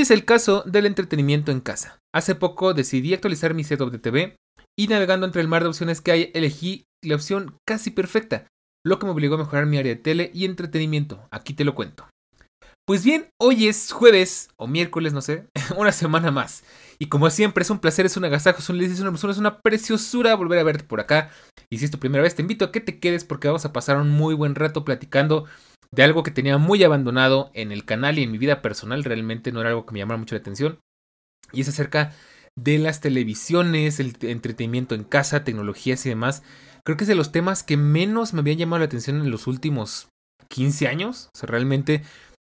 Es el caso del entretenimiento en casa. Hace poco decidí actualizar mi setup de TV y navegando entre el mar de opciones que hay elegí la opción casi perfecta, lo que me obligó a mejorar mi área de tele y entretenimiento. Aquí te lo cuento. Pues bien, hoy es jueves o miércoles, no sé, una semana más. Y como siempre, es un placer, es un agasajo, es un es una, es una preciosura volver a verte por acá. Y si es tu primera vez, te invito a que te quedes porque vamos a pasar un muy buen rato platicando de algo que tenía muy abandonado en el canal y en mi vida personal, realmente no era algo que me llamara mucho la atención. Y es acerca de las televisiones, el entretenimiento en casa, tecnologías y demás. Creo que es de los temas que menos me habían llamado la atención en los últimos 15 años. O sea, realmente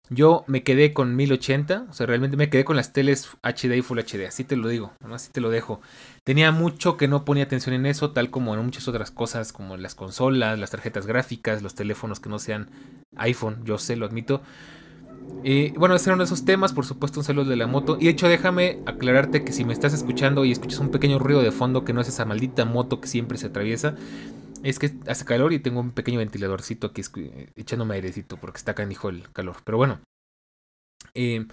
yo me quedé con 1080, o sea, realmente me quedé con las teles HD y Full HD, así te lo digo, así te lo dejo. Tenía mucho que no ponía atención en eso, tal como en muchas otras cosas, como las consolas, las tarjetas gráficas, los teléfonos que no sean iPhone, yo sé, lo admito. Y bueno, esos eran esos temas, por supuesto, un saludo de la moto. Y de hecho, déjame aclararte que si me estás escuchando y escuchas un pequeño ruido de fondo, que no es esa maldita moto que siempre se atraviesa, es que hace calor y tengo un pequeño ventiladorcito aquí eh, echándome airecito porque está canijo el calor. Pero bueno. Este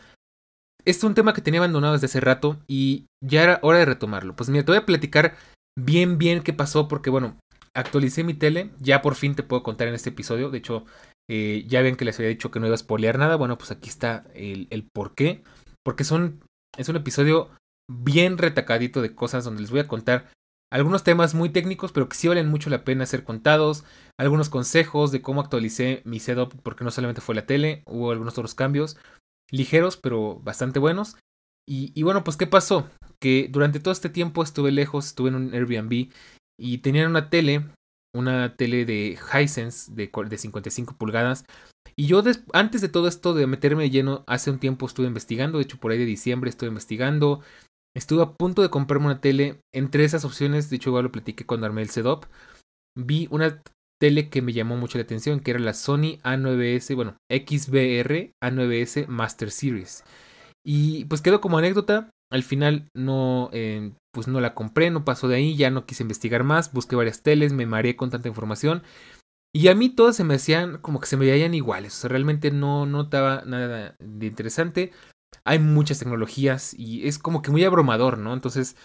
es un tema que tenía abandonado desde hace rato y ya era hora de retomarlo. Pues mira, te voy a platicar bien bien qué pasó porque bueno, actualicé mi tele, ya por fin te puedo contar en este episodio. De hecho, eh, ya ven que les había dicho que no iba a spoilear nada. Bueno, pues aquí está el, el por qué. Porque son, es un episodio bien retacadito de cosas donde les voy a contar algunos temas muy técnicos, pero que sí valen mucho la pena ser contados. Algunos consejos de cómo actualicé mi setup, porque no solamente fue la tele, hubo algunos otros cambios ligeros, pero bastante buenos. Y, bueno, pues ¿qué pasó? Que durante todo este tiempo estuve lejos, estuve en un Airbnb y tenían una tele, una tele de Hisense de, de 55 pulgadas. Y yo antes de todo esto de meterme lleno, hace un tiempo estuve investigando, de hecho por ahí de diciembre estuve investigando, Estuve a punto de comprarme una tele. Entre esas opciones, de hecho, igual lo platiqué cuando armé el setup. Vi una tele que me llamó mucho la atención, que era la Sony A9S, bueno, XBR A9S Master Series. Y pues quedó como anécdota. Al final no, eh, pues no la compré, no pasó de ahí, ya no quise investigar más, busqué varias teles, me mareé con tanta información. Y a mí todas se me hacían como que se me veían iguales. O sea, realmente no notaba nada de interesante hay muchas tecnologías y es como que muy abrumador, ¿no? Entonces,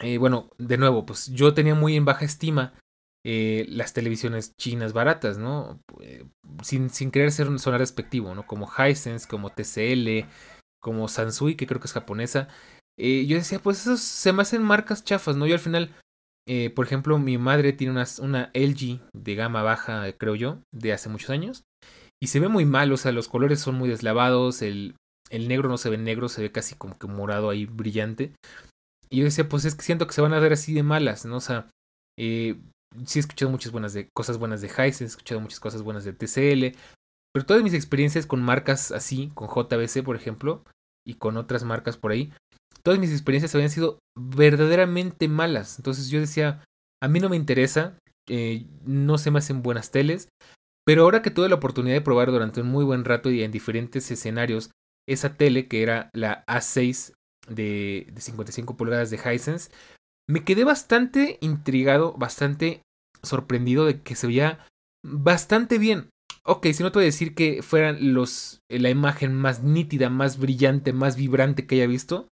eh, bueno, de nuevo, pues yo tenía muy en baja estima eh, las televisiones chinas baratas, ¿no? Eh, sin, sin querer ser sonar despectivo, ¿no? Como Hisense, como TCL, como Sansui, que creo que es japonesa. yo decía, pues esos se me hacen marcas chafas, ¿no? Yo al final, por ejemplo, mi madre tiene una, una LG de gama baja, creo yo, de hace muchos años. Y se ve muy mal, o sea, los colores son muy deslavados, el, el negro no se ve negro, se ve casi como que morado ahí brillante. Y yo decía, pues es que siento que se van a ver así de malas, ¿no? O sea, eh, sí he escuchado muchas buenas de, cosas buenas de Hisense, he escuchado muchas cosas buenas de TCL, pero todas mis experiencias con marcas así, con JBC por ejemplo, y con otras marcas por ahí, todas mis experiencias habían sido verdaderamente malas. Entonces yo decía, a mí no me interesa, eh, no se me hacen buenas teles, pero ahora que tuve la oportunidad de probar durante un muy buen rato y en diferentes escenarios esa tele que era la A6 de, de 55 pulgadas de Hisense, me quedé bastante intrigado, bastante sorprendido de que se veía bastante bien. Ok, si no te voy a decir que fueran los, la imagen más nítida, más brillante, más vibrante que haya visto.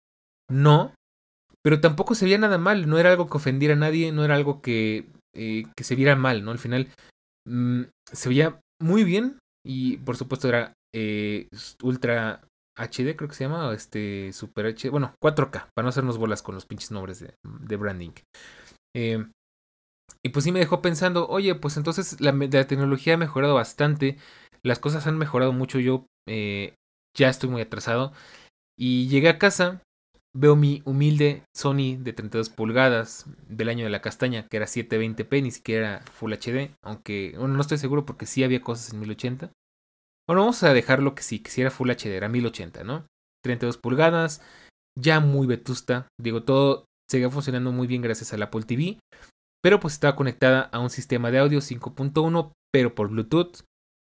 No. Pero tampoco se veía nada mal. No era algo que ofendiera a nadie. No era algo que, eh, que se viera mal, ¿no? Al final mm, se veía muy bien. Y por supuesto era eh, Ultra HD, creo que se llama, este Super HD, bueno, 4K, para no hacernos bolas con los pinches nombres de, branding. Eh, y pues sí me dejó pensando, oye, pues entonces la, tecnología ha mejorado bastante, las cosas han mejorado mucho, yo eh, ya estoy muy atrasado. Y llegué a casa, veo mi humilde Sony de 32 pulgadas del año de la castaña, que era 720p, ni siquiera Full HD, aunque no estoy seguro porque sí había cosas en 1080. Bueno, vamos a dejarlo que sí, que si era Full HD, era 1080, ¿no? 32 pulgadas, ya muy vetusta, digo, todo seguía funcionando muy bien gracias al Apple TV, pero pues estaba conectada a un sistema de audio 5.1, pero por Bluetooth,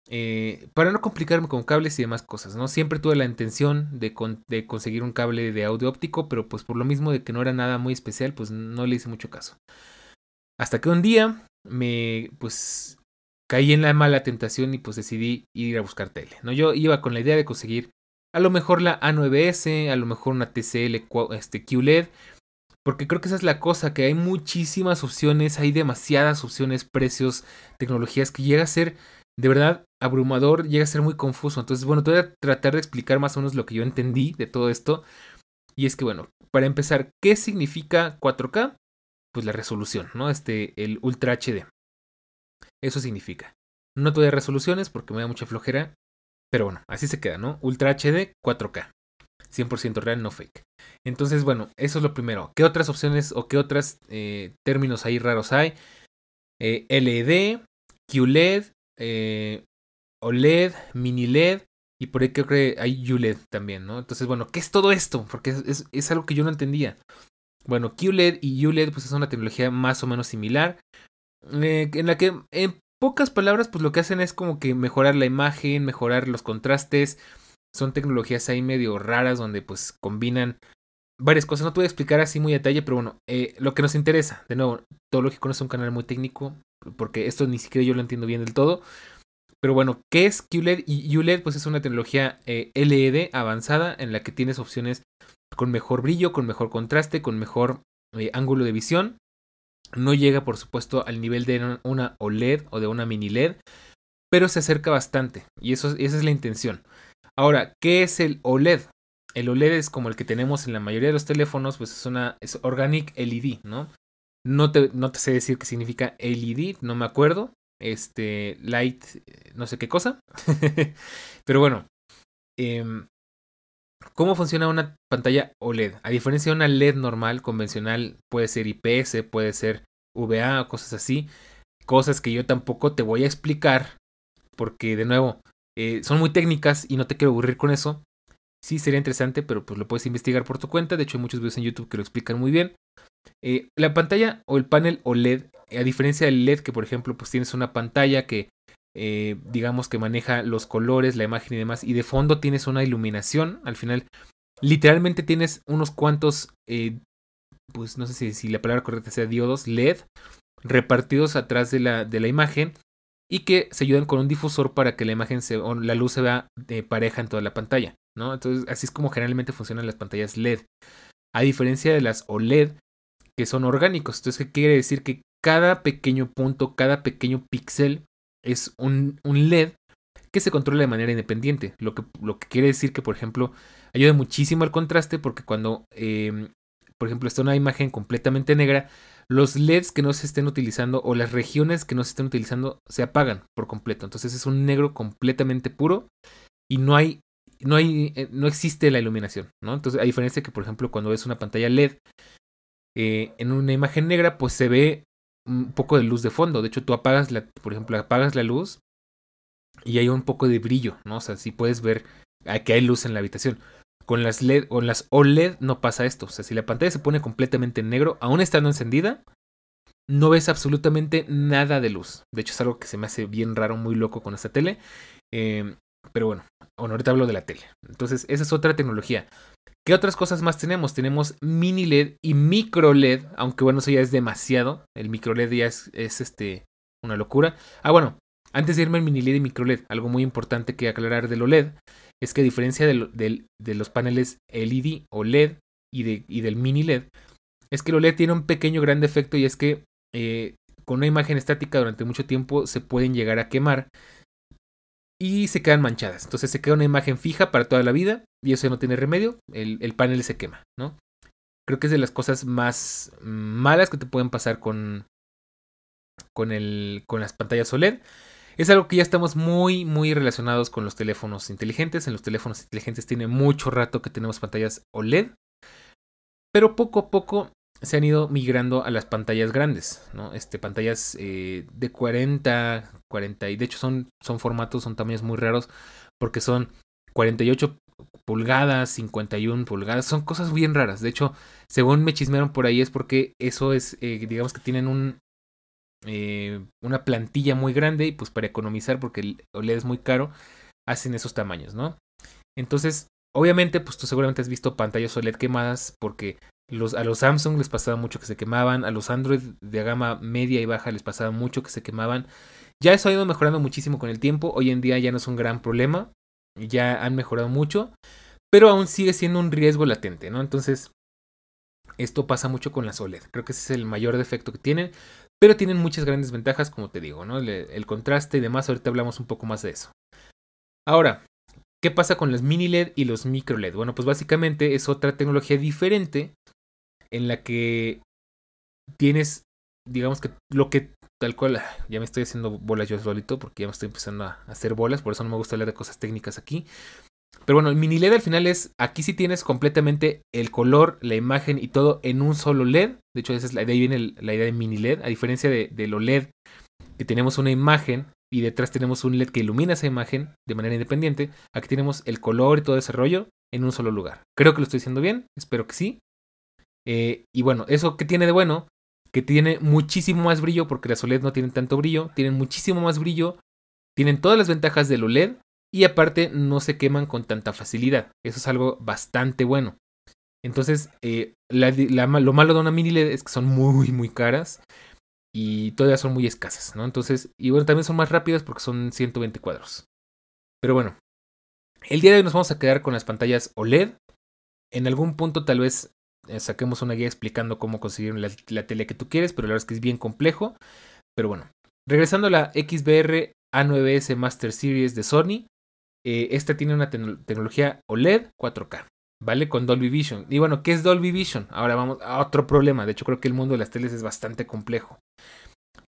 eh, para no complicarme con cables y demás cosas, ¿no? Siempre tuve la intención de, de, conseguir un cable de audio óptico, pero pues por lo mismo de que no era nada muy especial, pues no le hice mucho caso. Hasta que un día me, pues, caí en la mala tentación y pues decidí ir a buscar tele, ¿no? Yo iba con la idea de conseguir a lo mejor la A9S, a lo mejor una TCL este, QLED, porque creo que esa es la cosa, que hay muchísimas opciones, hay demasiadas opciones, precios, tecnologías que llega a ser de verdad abrumador, llega a ser muy confuso. Entonces, bueno, te voy a tratar de explicar más o menos lo que yo entendí de todo esto. Y es que, bueno, para empezar, ¿qué significa 4K? Pues la resolución, ¿no? Este, el Ultra HD. Eso significa. No doy resoluciones porque me da mucha flojera. Pero bueno, así se queda, ¿no? Ultra HD 4K. 100% real, no fake. Entonces, bueno, eso es lo primero. ¿Qué otras opciones o qué otros eh, términos ahí raros hay? Eh, LED, QLED, eh, OLED, mini LED y por ahí creo que hay ULED también, ¿no? Entonces, bueno, ¿qué es todo esto? Porque es, algo que yo no entendía. Bueno, QLED y ULED pues es una tecnología más o menos similar, eh, en la que en pocas palabras pues lo que hacen es como que mejorar la imagen, mejorar los contrastes, son tecnologías ahí medio raras donde pues combinan varias cosas. No te voy a explicar así muy a detalle, pero bueno, eh, lo que nos interesa, de nuevo, todo lo que conoce un canal muy técnico, porque esto ni siquiera yo lo entiendo bien del todo. Pero bueno, ¿qué es QLED? Y ULED pues es una tecnología eh, LED avanzada en la que tienes opciones con mejor brillo, con mejor contraste, con mejor ángulo de visión. No llega por supuesto al nivel de una OLED o de una mini LED, pero se acerca bastante y eso, esa es la intención. Ahora, ¿qué es el OLED? El OLED es como el que tenemos en la mayoría de los teléfonos, pues es una es Organic LED, ¿no? No te, no sé decir qué significa LED, no me acuerdo. Este, light, no sé qué cosa. Pero bueno, em, ¿cómo funciona una pantalla OLED? A diferencia de una LED normal, convencional, puede ser IPS, puede ser VA cosas así. Cosas que yo tampoco te voy a explicar. Porque, de nuevo, eh, son muy técnicas y no te quiero aburrir con eso. Sí, sería interesante, pero pues lo puedes investigar por tu cuenta. De hecho, hay muchos videos en YouTube que lo explican muy bien. Eh, la pantalla o el panel OLED, a diferencia del LED, que por ejemplo, pues tienes una pantalla que eh, digamos que maneja los colores, la imagen y demás, y de fondo tienes una iluminación. Al final, literalmente tienes unos cuantos, eh, pues no sé si, si, la palabra correcta sea diodos, LED, repartidos atrás de la, de la imagen y que se ayudan con un difusor para que la imagen se, la luz se vea pareja en toda la pantalla, ¿no? Entonces, así es como generalmente funcionan las pantallas LED. A diferencia de las OLED, que son orgánicos. Entonces, ¿qué quiere decir? Que cada pequeño punto, cada pequeño píxel es un, un, LED que se controla de manera independiente. Lo que, lo que quiere decir que, por ejemplo, ayuda muchísimo al contraste porque cuando, em, por ejemplo, está una imagen completamente negra, los LEDs que no se estén utilizando o las regiones que no se estén utilizando se apagan por completo. Entonces es un negro completamente puro y no hay no hay eh, no existe la iluminación, ¿no? Entonces, a diferencia que por ejemplo cuando ves una pantalla LED eh, en una imagen negra, pues se ve un poco de luz de fondo. De hecho, tú apagas la, por ejemplo, apagas la luz y hay un poco de brillo, ¿no? O sea, si puedes ver que hay luz en la habitación. Con las LED o las OLED no pasa esto. O sea, si la pantalla se pone completamente en negro, aún estando encendida, no ves absolutamente nada de luz. De hecho, es algo que se me hace bien raro, muy loco con esta tele. Eh, pero bueno, ahorita hablo de la tele. Entonces, esa es otra tecnología. ¿Qué otras cosas más tenemos? Tenemos mini LED y micro LED, aunque bueno, eso ya es demasiado. El micro LED ya es, este, una locura. Ah, bueno, antes de irme al mini LED y micro LED, algo muy importante que aclarar del OLED es que a diferencia de, los paneles LED o LED y, de, y, del mini LED, es que el OLED tiene un pequeño gran defecto y es que eh, con una imagen estática durante mucho tiempo se pueden llegar a quemar y se quedan manchadas. Entonces se queda una imagen fija para toda la vida y eso no tiene remedio, el, panel se quema, ¿no? Creo que es de las cosas más malas que te pueden pasar con, con, el, con las pantallas OLED. Es algo que ya estamos muy, muy relacionados con los teléfonos inteligentes. En los teléfonos inteligentes tiene mucho rato que tenemos pantallas OLED. Pero poco a poco se han ido migrando a las pantallas grandes, ¿no? Este, pantallas eh, de 40, 40, y de hecho son, son formatos, son tamaños muy raros, porque son 48 pulgadas, 51 pulgadas, son cosas bien raras. De hecho, según me chismearon por ahí es porque eso es, eh, digamos que tienen un, eh, una plantilla muy grande y pues para economizar, porque el OLED es muy caro, hacen esos tamaños, ¿no? Entonces, obviamente, pues tú seguramente has visto pantallas OLED quemadas porque los, a los Samsung les pasaba mucho que se quemaban, a los Android de gama media y baja les pasaba mucho que se quemaban. Ya eso ha ido mejorando muchísimo con el tiempo, hoy en día ya no es un gran problema, ya han mejorado mucho, pero aún sigue siendo un riesgo latente, ¿no? Entonces, esto pasa mucho con las OLED, creo que ese es el mayor defecto que tienen, pero tienen muchas grandes ventajas, como te digo, ¿no? El, el contraste y demás, ahorita hablamos un poco más de eso. Ahora, ¿qué pasa con las mini LED y los micro LED? Bueno, pues básicamente es otra tecnología diferente en la que tienes, digamos que lo que tal cual, ah, ya me estoy haciendo bolas yo solito porque ya me estoy empezando a hacer bolas, por eso no me gusta hablar de cosas técnicas aquí. Pero bueno, el mini LED al final es, aquí sí tienes completamente el color, la imagen y todo en un solo LED. De hecho, esa es la, de ahí viene la idea de mini LED, a diferencia de, de lo LED, que tenemos una imagen y detrás tenemos un LED que ilumina esa imagen de manera independiente. Aquí tenemos el color y todo ese rollo en un solo lugar. Creo que lo estoy haciendo bien, espero que sí. Eh, y bueno, ¿eso qué tiene de bueno? Que tiene muchísimo más brillo porque las OLED no tienen tanto brillo, tienen muchísimo más brillo, tienen todas las ventajas del OLED y aparte no se queman con tanta facilidad. Eso es algo bastante bueno. Entonces, eh, lo malo de una mini LED es que son muy, muy caras y todavía son muy escasas, ¿no? Entonces, y bueno, también son más rápidas porque son 120 cuadros. Pero bueno, el día de hoy nos vamos a quedar con las pantallas OLED. En algún punto tal vez saquemos una guía explicando cómo conseguir la, tele que tú quieres, pero la verdad es que es bien complejo. Pero bueno, regresando a la XBR A9S Master Series de Sony, eh, esta tiene una tecnología OLED 4K, ¿vale? Con Dolby Vision. Y bueno, ¿qué es Dolby Vision? Ahora vamos a otro problema. De hecho, creo que el mundo de las teles es bastante complejo.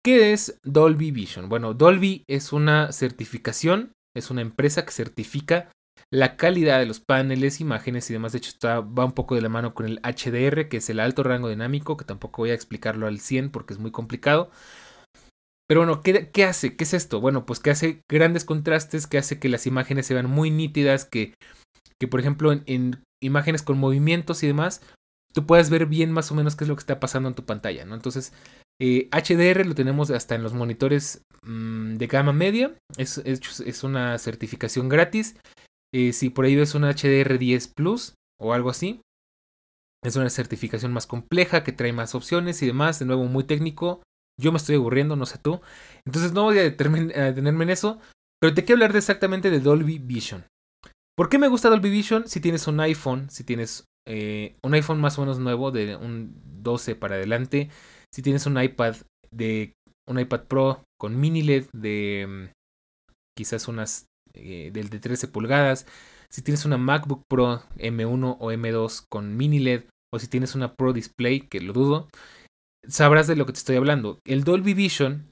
¿Qué es Dolby Vision? Bueno, Dolby es una certificación, es una empresa que certifica la calidad de los paneles, imágenes y demás. De hecho, va un poco de la mano con el HDR, que es el alto rango dinámico, que tampoco voy a explicarlo al 100 porque es muy complicado. Pero bueno, ¿qué, hace? ¿Qué es esto? Bueno, pues que hace grandes contrastes, que hace que las imágenes se vean muy nítidas, que, que por ejemplo en, imágenes con movimientos y demás, tú puedas ver bien más o menos qué es lo que está pasando en tu pantalla, ¿no? Entonces, HDR eh, lo tenemos hasta en los monitores mm, de gama media, es, es, una certificación gratis eh, si por ahí ves un HDR10 Plus o algo así, es una certificación más compleja que trae más opciones y demás. De nuevo, muy técnico. Yo me estoy aburriendo, no sé tú. Entonces no voy a detenerme en eso. Pero te quiero hablar de exactamente de Dolby Vision. ¿Por qué me gusta Dolby Vision? Si tienes un iPhone, si tienes eh, un iPhone más o menos nuevo, de un 12 para adelante, si tienes un iPad de un iPad Pro con mini LED de mm, quizás unas eh, del de 13 pulgadas, si tienes una MacBook Pro M1 o M2 con mini LED, o si tienes una Pro Display, que lo dudo, sabrás de lo que te estoy hablando. El Dolby Vision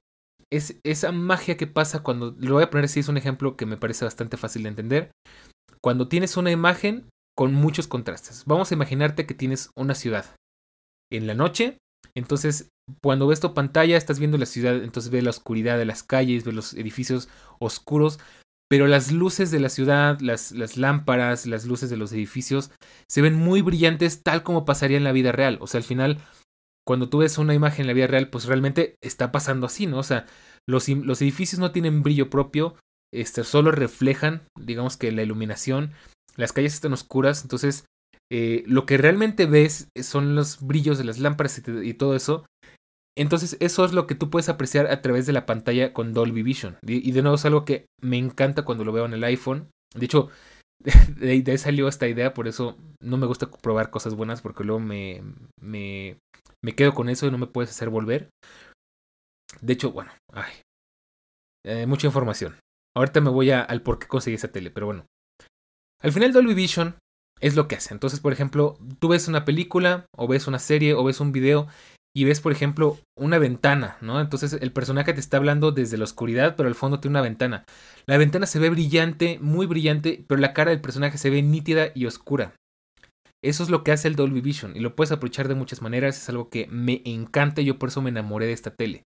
es esa magia que pasa cuando, lo voy a poner así, es un ejemplo que me parece bastante fácil de entender, cuando tienes una imagen con muchos contrastes. Vamos a imaginarte que tienes una ciudad en la noche, entonces cuando ves tu pantalla estás viendo la ciudad, entonces ves la oscuridad de las calles, ves los edificios oscuros, pero las luces de la ciudad, las, las, lámparas, las luces de los edificios se ven muy brillantes tal como pasaría en la vida real. O sea, al final, cuando tú ves una imagen en la vida real, pues realmente está pasando así, ¿no? O sea, los, los edificios no tienen brillo propio, este, solo reflejan, digamos que la iluminación, las calles están oscuras, entonces eh, lo que realmente ves son los brillos de las lámparas y todo eso, entonces, eso es lo que tú puedes apreciar a través de la pantalla con Dolby Vision. Y de nuevo es algo que me encanta cuando lo veo en el iPhone. De hecho, de ahí salió esta idea, por eso no me gusta probar cosas buenas, porque luego me, me, me quedo con eso y no me puedes hacer volver. De hecho, bueno, ay, eh, mucha información. Ahorita me voy al por qué conseguí esa tele, pero bueno. Al final Dolby Vision es lo que hace. Entonces, por ejemplo, tú ves una película o ves una serie o ves un video y ves, por ejemplo, una ventana, ¿no? Entonces el personaje te está hablando desde la oscuridad, pero al fondo tiene una ventana. La ventana se ve brillante, muy brillante, pero la cara del personaje se ve nítida y oscura. Eso es lo que hace el Dolby Vision y lo puedes aprovechar de muchas maneras, es algo que me encanta y yo por eso me enamoré de esta tele.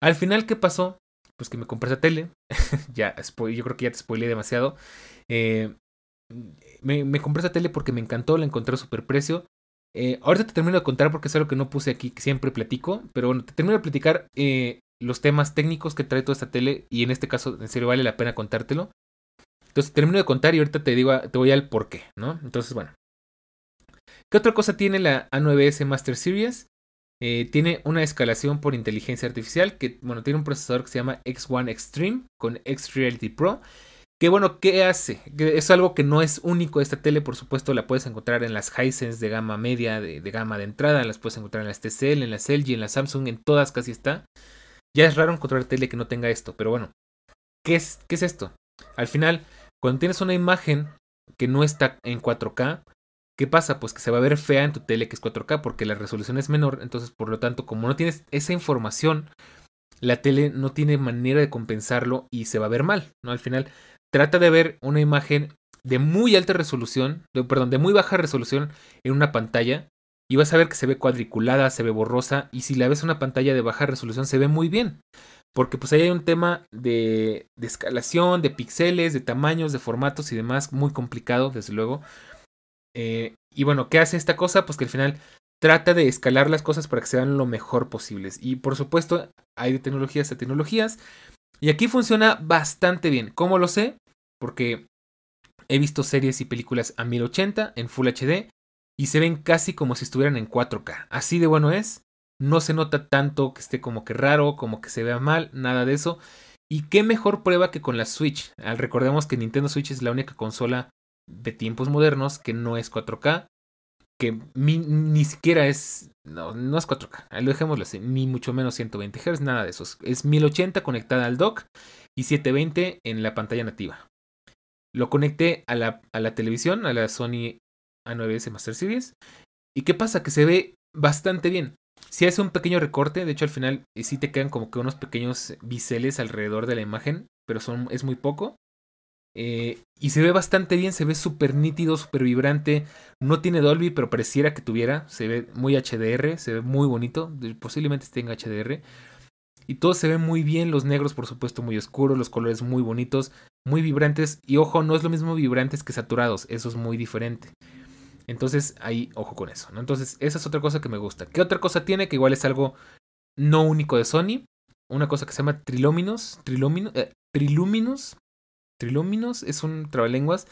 Al final, ¿qué pasó? Pues que me compré esa tele, ya, yo creo que ya te spoileé demasiado. Eh, me, compré esa tele porque me encantó, la encontré a super precio. Eh, ahorita te termino de contar porque es algo que no puse aquí, que siempre platico, pero bueno, te termino de platicar eh, los temas técnicos que trae toda esta tele y en este caso en serio vale la pena contártelo. Entonces termino de contar y ahorita te digo, te voy al por qué, ¿no? Entonces, bueno. ¿Qué otra cosa tiene la A9S Master Series? Eh, tiene una escalación por inteligencia artificial que, bueno, tiene un procesador que se llama X1 Extreme con X Reality Pro que bueno, ¿qué hace? Es algo que no es único esta tele, por supuesto, la puedes encontrar en las Hisense de gama media, de, gama de entrada, las puedes encontrar en las TCL, en las LG, en las Samsung, en todas casi está. Ya es raro encontrar tele que no tenga esto, pero bueno, ¿qué es, qué es esto? Al final, cuando tienes una imagen que no está en 4K, ¿qué pasa? Pues que se va a ver fea en tu tele que es 4K porque la resolución es menor, entonces por lo tanto, como no tienes esa información, la tele no tiene manera de compensarlo y se va a ver mal, ¿no? Al final trata de ver una imagen de muy alta resolución, perdón, de muy baja resolución en una pantalla y vas a ver que se ve cuadriculada, se ve borrosa y si la ves en una pantalla de baja resolución se ve muy bien. Porque pues ahí hay un tema de, de escalación, de píxeles, de tamaños, de formatos y demás, muy complicado, desde luego. Eh, y bueno, ¿qué hace esta cosa? Pues que al final trata de escalar las cosas para que sean lo mejor posibles. Y por supuesto, hay de tecnologías a tecnologías. Y aquí funciona bastante bien. ¿Cómo lo sé? Porque he visto series y películas a 1080 en Full HD y se ven casi como si estuvieran en 4K. Así de bueno es. No se nota tanto que esté como que raro, como que se vea mal, nada de eso. Y qué mejor prueba que con la Switch. Recordemos que Nintendo Switch es la única consola de tiempos modernos que no es 4K. Que ni siquiera es. No, no es 4K. Lo dejémoslo así. Ni mucho menos 120 Hz, nada de eso. Es 1080 conectada al dock y 720 en la pantalla nativa. Lo conecté a la, a la televisión, a la Sony A9S Master Series. ¿Y qué pasa? Que se ve bastante bien. Si hace un pequeño recorte, de hecho al final eh, sí te quedan como que unos pequeños biseles alrededor de la imagen, pero son, es muy poco. Eh, y se ve bastante bien, se ve súper nítido, súper vibrante. No tiene Dolby, pero pareciera que tuviera. Se ve muy HDR, se ve muy bonito. Posiblemente tenga HDR. Y todo se ve muy bien, los negros por supuesto muy oscuros, los colores muy bonitos, muy vibrantes. Y ojo, no es lo mismo vibrantes que saturados, eso es muy diferente. Entonces ahí, ojo con eso, ¿no? Entonces esa es otra cosa que me gusta. ¿Qué otra cosa tiene? Que igual es algo no único de Sony. Una cosa que se llama Triluminous. Triluminous. Eh. Triluminous es un trabalenguas.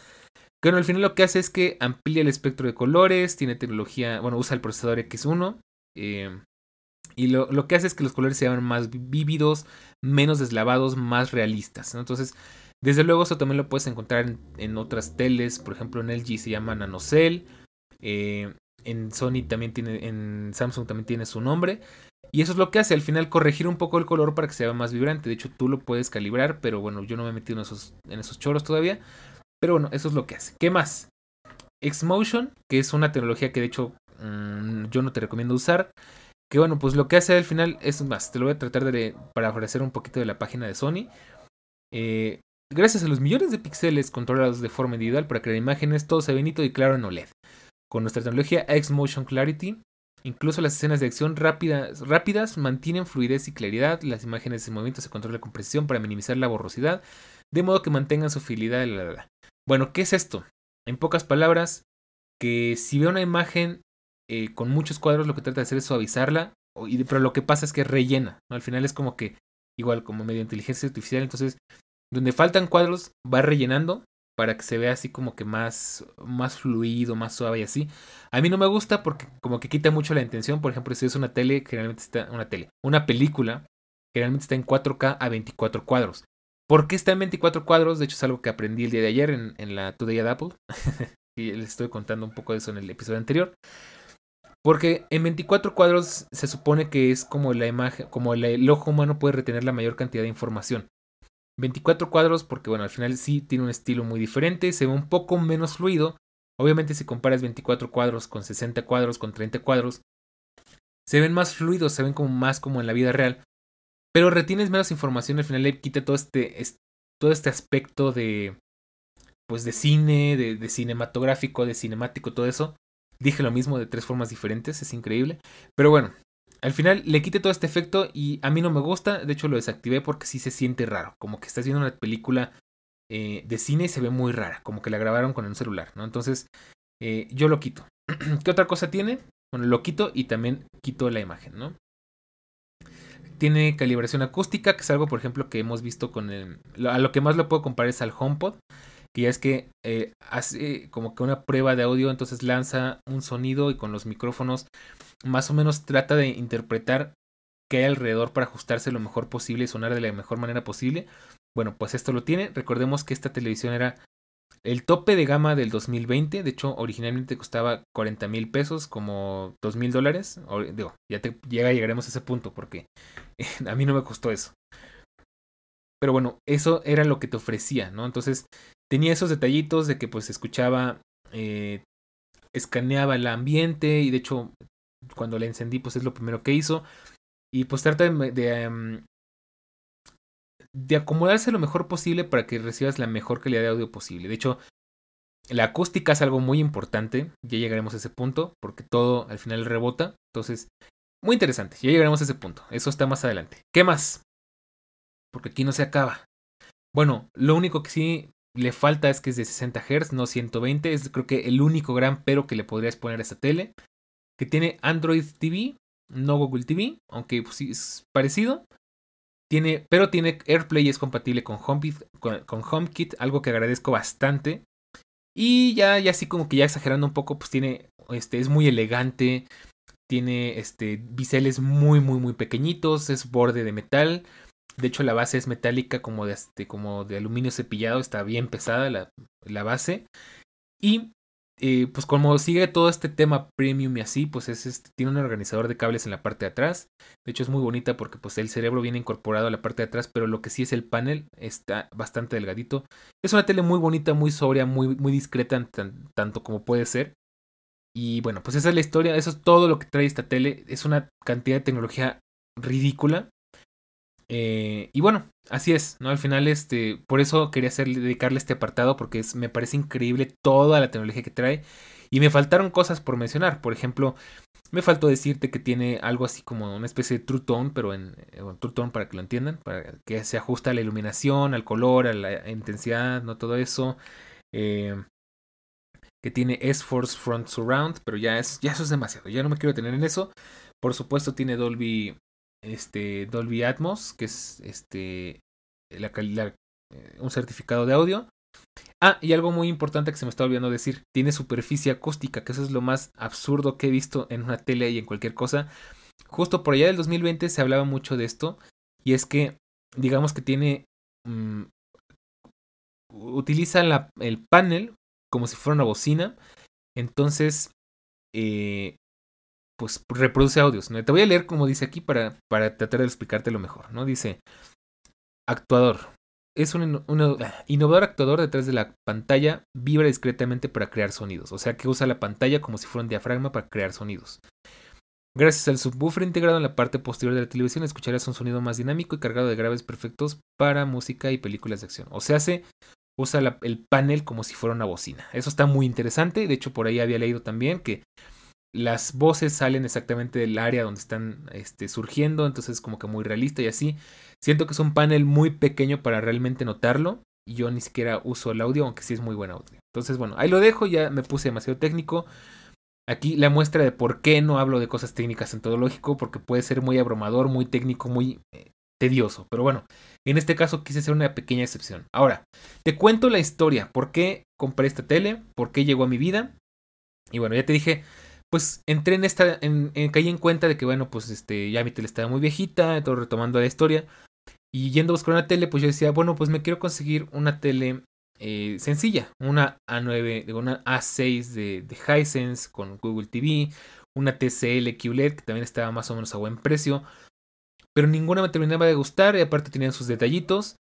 Que bueno, al final lo que hace es que amplía el espectro de colores. Tiene tecnología. Bueno, usa el procesador X1. Eh, y lo, lo, que hace es que los colores sean más vívidos, menos deslavados, más realistas. Entonces, desde luego, eso también lo puedes encontrar en, otras teles. Por ejemplo, en LG se llama NanoCell. Eh, en Sony también tiene. En Samsung también tiene su nombre. Y eso es lo que hace al final corregir un poco el color para que sea más vibrante. De hecho, tú lo puedes calibrar, pero bueno, yo no me he metido en esos, en esos choros todavía. Pero bueno, eso es lo que hace. ¿Qué más? Xmotion, que es una tecnología que de hecho mm, yo no te recomiendo usar. Que bueno, pues lo que hace al final es más, te lo voy a tratar de parafrasear un poquito de la página de Sony. Eh, gracias a los millones de píxeles controlados de forma individual para crear imágenes, todo se ve nítido y claro en OLED. Con nuestra tecnología X-Motion Clarity, incluso las escenas de acción rápidas, mantienen fluidez y claridad, las imágenes en movimiento se controlan con precisión para minimizar la borrosidad, de modo que mantengan su fidelidad. Bueno, ¿qué es esto? En pocas palabras, que si veo una imagen eh, con muchos cuadros lo que trata de hacer es suavizarla, pero lo que pasa es que rellena, Al final es como que, igual como medio inteligencia artificial, entonces, donde faltan cuadros, va rellenando para que se vea así como que más, más fluido, más suave y así. A mí no me gusta porque como que quita mucho la intención, por ejemplo, si es una tele, generalmente está, una tele, una película, generalmente está en 4K a 24 cuadros. ¿Por qué está en 24 cuadros? De hecho, es algo que aprendí el día de ayer en, la Today at Apple. y les estoy contando un poco de eso en el episodio anterior. Porque en 24 cuadros se supone que es como la imagen, como el, ojo humano puede retener la mayor cantidad de información. 24 cuadros porque bueno, al final sí tiene un estilo muy diferente, se ve un poco menos fluido. Obviamente si comparas 24 cuadros con 60 cuadros, con 30 cuadros, se ven más fluidos, se ven como más como en la vida real. Pero retienes menos información, al final le quita todo este, todo este aspecto de pues de cine, de, de cinematográfico, de cinemático, todo eso. Dije lo mismo de tres formas diferentes, es increíble. Pero bueno, al final le quité todo este efecto y a mí no me gusta, de hecho lo desactivé porque sí se siente raro, como que estás viendo una película eh, de cine y se ve muy rara, como que la grabaron con un celular, ¿no? Entonces eh, yo lo quito. ¿Qué otra cosa tiene? Bueno, lo quito y también quito la imagen, ¿no? Tiene calibración acústica, que es algo, por ejemplo, que hemos visto con el... A lo que más lo puedo comparar es al HomePod, ya es que eh, hace como que una prueba de audio, entonces lanza un sonido y con los micrófonos más o menos trata de interpretar qué hay alrededor para ajustarse lo mejor posible y sonar de la mejor manera posible. Bueno, pues esto lo tiene. Recordemos que esta televisión era el tope de gama del 2020. De hecho, originalmente costaba 40 mil pesos, como 2 mil dólares. Digo, ya, te, ya llegaremos a ese punto porque a mí no me costó eso. Pero bueno, eso era lo que te ofrecía, ¿no? Entonces, tenía esos detallitos de que pues escuchaba, eh, escaneaba el ambiente y de hecho cuando la encendí pues es lo primero que hizo y pues trata de, em, de acomodarse lo mejor posible para que recibas la mejor calidad de audio posible. De hecho, la acústica es algo muy importante, ya llegaremos a ese punto porque todo al final rebota, entonces muy interesante, ya llegaremos a ese punto, eso está más adelante. ¿Qué más? Porque aquí no se acaba. Bueno, lo único que sí le falta es que es de 60 Hz, no 120. Es creo que el único gran pero que le podrías poner a esta tele. Que tiene Android TV, no Google TV, aunque pues, sí es parecido. Tiene, pero tiene AirPlay y es compatible con HomeKit, con, HomeKit, algo que agradezco bastante. Y ya, ya así como que ya exagerando un poco, pues tiene, este, es muy elegante. Tiene este, biseles muy, muy, muy pequeñitos. Es borde de metal. De hecho, la base es metálica como de, este, como de aluminio cepillado, está bien pesada la, la base. Y eh, pues como sigue todo este tema premium y así, pues es, este, tiene un organizador de cables en la parte de atrás. De hecho es muy bonita porque pues el cerebro viene incorporado a la parte de atrás, pero lo que sí es el panel está bastante delgadito. Es una tele muy bonita, muy sobria, muy, muy discreta tanto como puede ser. Y bueno, pues esa es la historia, eso es todo lo que trae esta tele. Es una cantidad de tecnología ridícula. Eh, y bueno, así es, ¿no? Al final, este, por eso quería hacer, dedicarle este apartado, porque es, me parece increíble toda la tecnología que trae. Y me faltaron cosas por mencionar. Por ejemplo, me faltó decirte que tiene algo así como una especie de True Tone, pero en, True Tone para que lo entiendan, para que se ajusta a la iluminación, al color, a la intensidad, no todo eso. Eh, que tiene S-Force Front Surround, pero ya, es, ya eso es demasiado, ya no me quiero tener en eso. Por supuesto tiene Dolby este Dolby Atmos, que es este eh, un certificado de audio. Ah, y algo muy importante que se me está olvidando decir, tiene superficie acústica, que eso es lo más absurdo que he visto en una tele y en cualquier cosa. Justo por allá del 2020 se hablaba mucho de esto, y es que, digamos que tiene... Mm, utiliza el panel como si fuera una bocina, entonces eh, pues reproduce audios. ¿no? Te voy a leer como dice aquí para, para tratar de explicarte lo mejor. ¿no? Dice, actuador. Es un, ah, innovador actuador detrás de la pantalla, vibra discretamente para crear sonidos. O sea que usa la pantalla como si fuera un diafragma para crear sonidos. Gracias al subwoofer integrado en la parte posterior de la televisión, escucharás un sonido más dinámico y cargado de graves perfectos para música y películas de acción. O sea, se usa el panel como si fuera una bocina. Eso está muy interesante. De hecho, por ahí había leído también que las voces salen exactamente del área donde están este, surgiendo, entonces como que muy realista y así. Siento que es un panel muy pequeño para realmente notarlo. Y yo ni siquiera uso el audio, aunque sí es muy buen audio. Entonces, bueno, ahí lo dejo, ya me puse demasiado técnico. Aquí la muestra de por qué no hablo de cosas técnicas en todo lógico, porque puede ser muy abrumador, muy técnico, muy eh, tedioso. Pero bueno, en este caso quise hacer una pequeña excepción. Ahora, te cuento la historia, por qué compré esta tele, por qué llegó a mi vida. Y bueno, ya te dije, pues entré en esta, en, caí en cuenta de que bueno, pues este, ya mi tele estaba muy viejita, todo retomando la historia. Y yendo a buscar una tele, pues yo decía, bueno, pues me quiero conseguir una tele eh, sencilla, una A9, una A6 de, de Hisense con Google TV, una TCL QLED que también estaba más o menos a buen precio, pero ninguna me terminaba de gustar y aparte tenían sus detallitos.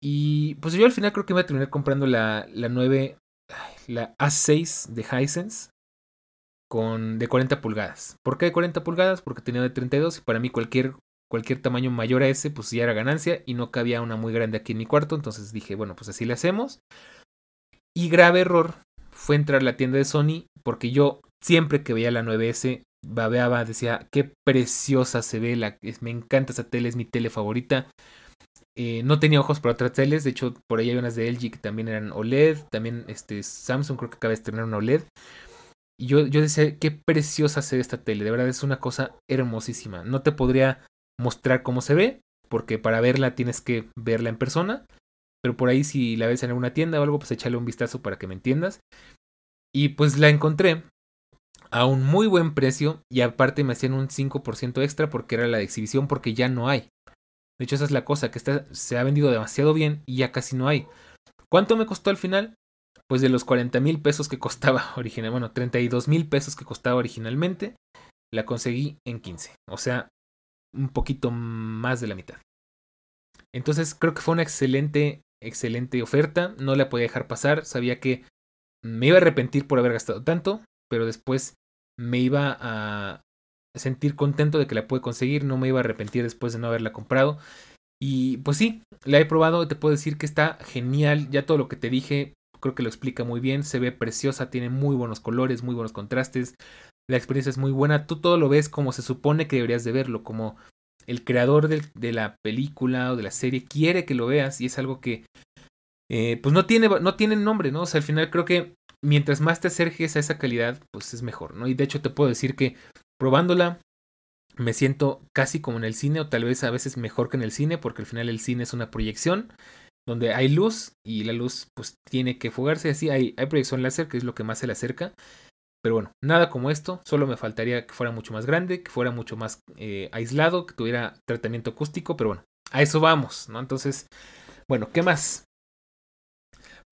Y pues yo al final creo que me voy a terminar comprando la, la 9, la A6 de Hisense con de 40 pulgadas. ¿Por qué de 40 pulgadas? Porque tenía de 32 y para mí cualquier, cualquier tamaño mayor a ese pues ya era ganancia y no cabía una muy grande aquí en mi cuarto. Entonces dije, bueno, pues así le hacemos. Y grave error fue entrar a la tienda de Sony porque yo siempre que veía la 9S babeaba, decía, qué preciosa se ve, la, me encanta esa tele, es mi tele favorita. Eh, no tenía ojos para otras teles, de hecho por ahí hay unas de LG que también eran OLED, también este Samsung creo que acaba de estrenar una OLED. Y yo, yo decía, qué preciosa se ve esta tele, de verdad es una cosa hermosísima. No te podría mostrar cómo se ve, porque para verla tienes que verla en persona. Pero por ahí si la ves en alguna tienda o algo, pues échale un vistazo para que me entiendas. Y pues la encontré a un muy buen precio y aparte me hacían un 5% extra porque era la de exhibición porque ya no hay. De hecho esa es la cosa, que se ha vendido demasiado bien y ya casi no hay. ¿Cuánto me costó al final? Pues de los 40 mil pesos que costaba originalmente, bueno, 32 mil pesos que costaba originalmente, la conseguí en 15. O sea, un poquito más de la mitad. Entonces creo que fue una excelente, excelente oferta. No la podía dejar pasar. Sabía que me iba a arrepentir por haber gastado tanto, pero después me iba a sentir contento de que la pude conseguir, no me iba a arrepentir después de no haberla comprado. Y pues sí, la he probado, te puedo decir que está genial, ya todo lo que te dije creo que lo explica muy bien, se ve preciosa, tiene muy buenos colores, muy buenos contrastes, la experiencia es muy buena, tú todo lo ves como se supone que deberías de verlo, como el creador de, la película o de la serie quiere que lo veas y es algo que eh, pues no tiene, no tiene nombre, ¿no? O sea, al final creo que mientras más te acerques a esa calidad, pues es mejor, ¿no? Y de hecho te puedo decir que probándola me siento casi como en el cine o tal vez a veces mejor que en el cine porque al final el cine es una proyección donde hay luz y la luz pues tiene que fugarse así hay, hay proyección láser que es lo que más se le acerca pero bueno nada como esto solo me faltaría que fuera mucho más grande que fuera mucho más eh, aislado que tuviera tratamiento acústico pero bueno a eso vamos no entonces bueno qué más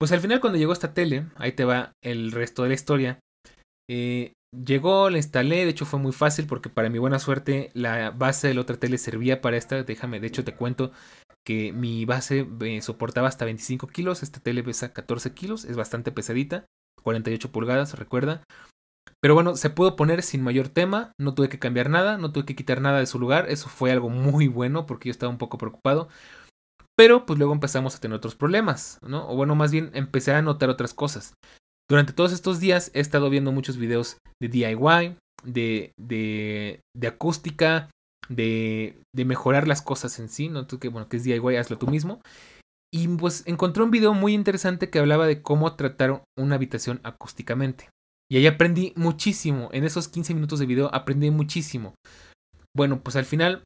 pues al final cuando llegó esta tele, ahí te va el resto de la historia. Eh, llegó, la instalé, de hecho fue muy fácil porque para mi buena suerte la base de la otra tele servía para esta. Déjame, de hecho te cuento que mi base soportaba hasta 25 kilos, esta tele pesa 14 kilos, es bastante pesadita, 48 pulgadas, recuerda. Pero bueno, se pudo poner sin mayor tema, no tuve que cambiar nada, no tuve que quitar nada de su lugar, eso fue algo muy bueno porque yo estaba un poco preocupado. Pero pues luego empezamos a tener otros problemas, ¿no? O bueno, más bien empecé a notar otras cosas. Durante todos estos días he estado viendo muchos videos de DIY, de, de acústica, de, de, mejorar las cosas en sí, ¿no? Tú bueno, que es DIY, hazlo tú mismo. Y pues encontré un video muy interesante que hablaba de cómo tratar una habitación acústicamente. Y ahí aprendí muchísimo. En esos 15 minutos de video aprendí muchísimo. Bueno, pues al final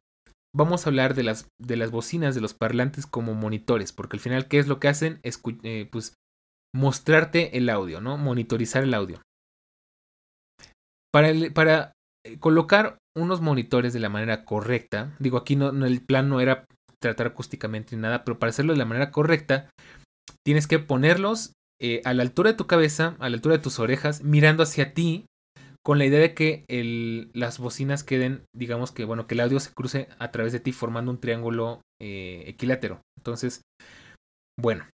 vamos a hablar de las, de las bocinas, de los parlantes como monitores, porque al final, ¿qué es lo que hacen? Eh, pues mostrarte el audio, ¿no? Monitorizar el audio. Para, para colocar unos monitores de la manera correcta, digo, aquí no, el plan no era tratar acústicamente ni nada, pero para hacerlo de la manera correcta, tienes que ponerlos eh, a la altura de tu cabeza, a la altura de tus orejas, mirando hacia ti con la idea de que el, las bocinas queden, digamos que, bueno, que el audio se cruce a través de ti formando un triángulo eh, equilátero. Entonces, bueno,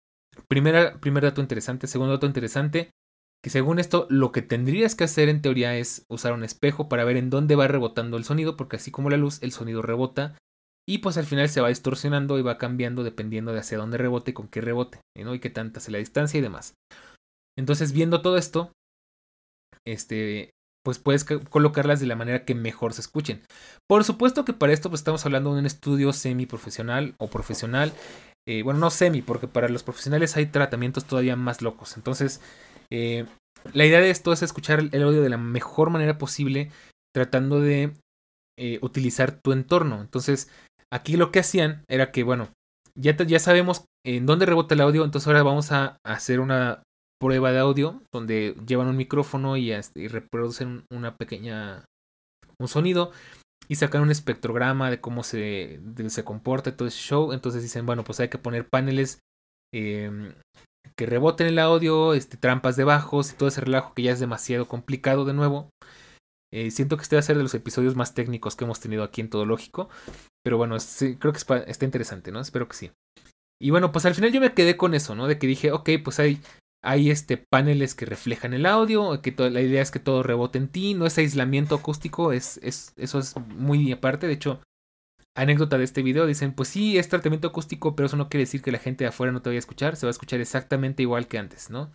primera, primer dato interesante. Segundo dato interesante, que según esto, lo que tendrías que hacer en teoría es usar un espejo para ver en dónde va rebotando el sonido, porque así como la luz, el sonido rebota. Y pues al final se va distorsionando y va cambiando dependiendo de hacia dónde rebote con qué rebote, ¿no? Y qué tanta es la distancia y demás. Entonces, viendo todo esto, este, pues puedes colocarlas de la manera que mejor se escuchen. Por supuesto que para esto pues estamos hablando de un estudio semi profesional o profesional. Eh, bueno, no semi, porque para los profesionales hay tratamientos todavía más locos. Entonces, eh, la idea de esto es escuchar el audio de la mejor manera posible, tratando de eh, utilizar tu entorno. Entonces, aquí lo que hacían era que, bueno, ya, ya sabemos en dónde rebota el audio, entonces ahora vamos a hacer una prueba de audio donde llevan un micrófono y, este, reproducen una pequeña un sonido y sacan un espectrograma de cómo se, se comporta todo ese show. Entonces dicen, bueno, pues hay que poner paneles em, que reboten el audio, este, trampas de bajos y todo ese relajo que ya es demasiado complicado de nuevo. Eh, siento que este va a ser de los episodios más técnicos que hemos tenido aquí en Todo Lógico. Pero bueno, creo que está interesante, ¿no? Espero que sí. Y bueno, pues al final yo me quedé con eso, ¿no? De que dije, ok, pues hay, hay este paneles que reflejan el audio, que la idea es que todo rebote en ti, no es aislamiento acústico, es, es, eso es muy aparte. De hecho, anécdota de este video, dicen, pues sí, es tratamiento acústico, pero eso no quiere decir que la gente de afuera no te vaya a escuchar, se va a escuchar exactamente igual que antes, ¿no?